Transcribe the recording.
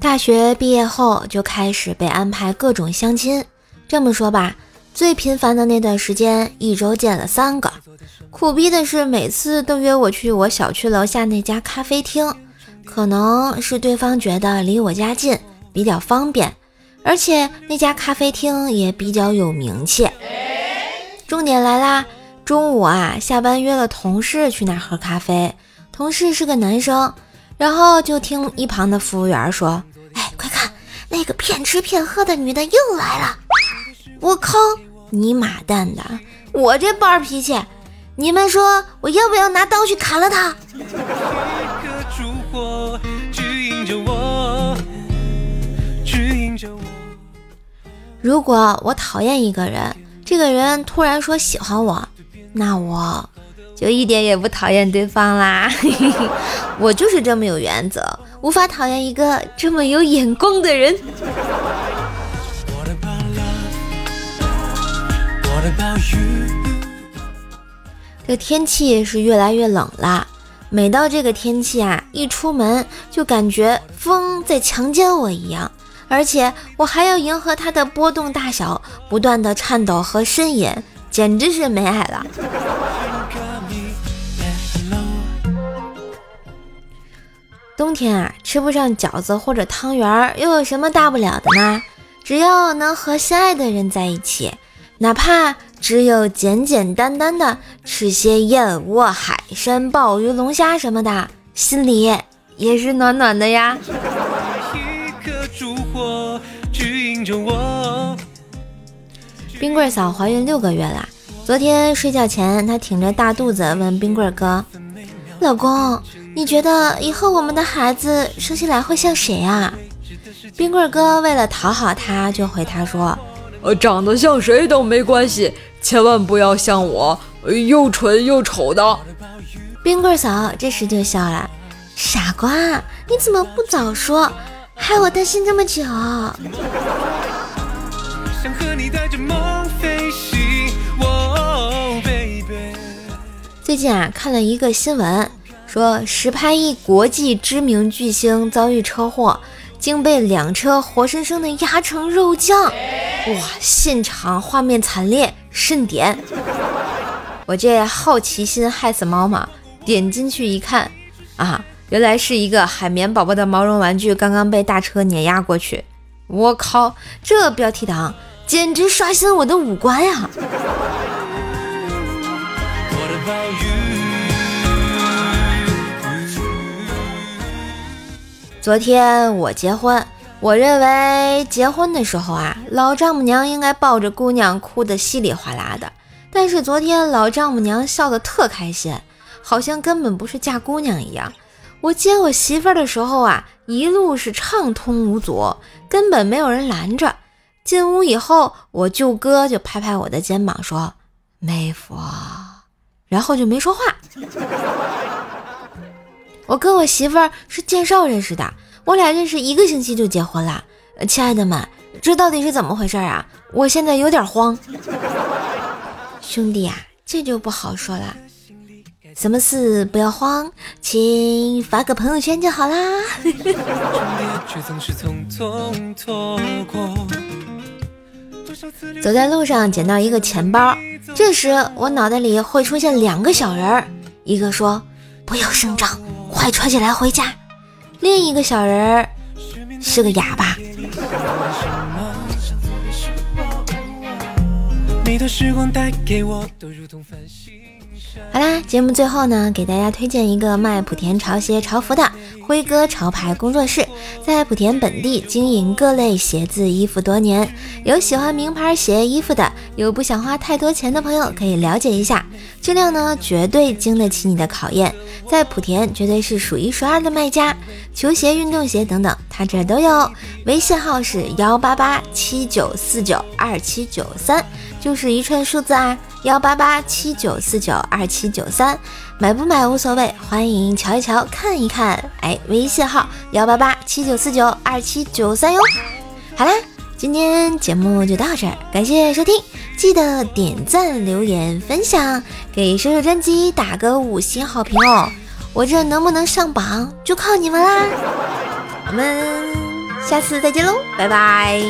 大学毕业后就开始被安排各种相亲。这么说吧，最频繁的那段时间，一周见了三个。苦逼的是，每次都约我去我小区楼下那家咖啡厅。可能是对方觉得离我家近，比较方便，而且那家咖啡厅也比较有名气。重点来啦，中午啊，下班约了同事去那喝咖啡，同事是个男生。然后就听一旁的服务员说：“，快看，那个骗吃骗喝的女的又来了！”我靠，你妈蛋的！我这暴脾气，你们说我要不要拿刀去砍了她？如果我讨厌一个人，这个人突然说喜欢我，那我。就一点也不讨厌对方啦，我就是这么有原则，无法讨厌一个这么有眼光的人。这天气是越来越冷了，每到这个天气啊，一出门就感觉风在强奸我一样，而且我还要迎合它的波动大小，不断的颤抖和呻吟，简直是没爱了。冬天啊，吃不上饺子或者汤圆儿，又有什么大不了的呢？只要能和心爱的人在一起，哪怕只有简简单单的吃些燕窝、海参、鲍鱼、龙虾什么的，心里也是暖暖的呀。冰棍嫂怀孕六个月了，昨天睡觉前，她挺着大肚子问冰棍哥：“老公。”你觉得以后我们的孩子生下来会像谁啊？冰棍哥为了讨好他，就回他说：“呃，长得像谁都没关系，千万不要像我，又蠢又丑的。”冰棍嫂这时就笑了：“傻瓜，你怎么不早说，害我担心这么久。”最近啊，看了一个新闻。说实拍一国际知名巨星遭遇车祸，竟被两车活生生的压成肉酱，哇！现场画面惨烈，慎点。我这好奇心害死猫嘛，点进去一看，啊，原来是一个海绵宝宝的毛绒玩具刚刚被大车碾压过去。我靠，这标题党简直刷新我的五官呀！昨天我结婚，我认为结婚的时候啊，老丈母娘应该抱着姑娘哭得稀里哗啦的。但是昨天老丈母娘笑得特开心，好像根本不是嫁姑娘一样。我接我媳妇儿的时候啊，一路是畅通无阻，根本没有人拦着。进屋以后，我舅哥就拍拍我的肩膀说：“妹夫。”然后就没说话。我跟我媳妇儿是介绍认识的，我俩认识一个星期就结婚了。亲爱的们，这到底是怎么回事啊？我现在有点慌。兄弟啊，这就不好说了。什么事不要慌，请发个朋友圈就好啦。走在路上捡到一个钱包，这时我脑袋里会出现两个小人儿，一个说不要声张。快穿起来回家！另一个小人儿是个哑巴。好啦，节目最后呢，给大家推荐一个卖莆田潮鞋潮服的辉哥潮牌工作室，在莆田本地经营各类鞋子衣服多年，有喜欢名牌鞋衣服的，有不想花太多钱的朋友可以了解一下，质量呢绝对经得起你的考验，在莆田绝对是数一数二的卖家，球鞋、运动鞋等等，他这都有，微信号是幺八八七九四九二七九三。就是一串数字啊，幺八八七九四九二七九三，买不买无所谓，欢迎瞧一瞧，看一看。哎，微信号幺八八七九四九二七九三哟。好啦，今天节目就到这儿，感谢收听，记得点赞、留言、分享，给射手专辑打个五星好评哦。我这能不能上榜，就靠你们啦。我们下次再见喽，拜拜。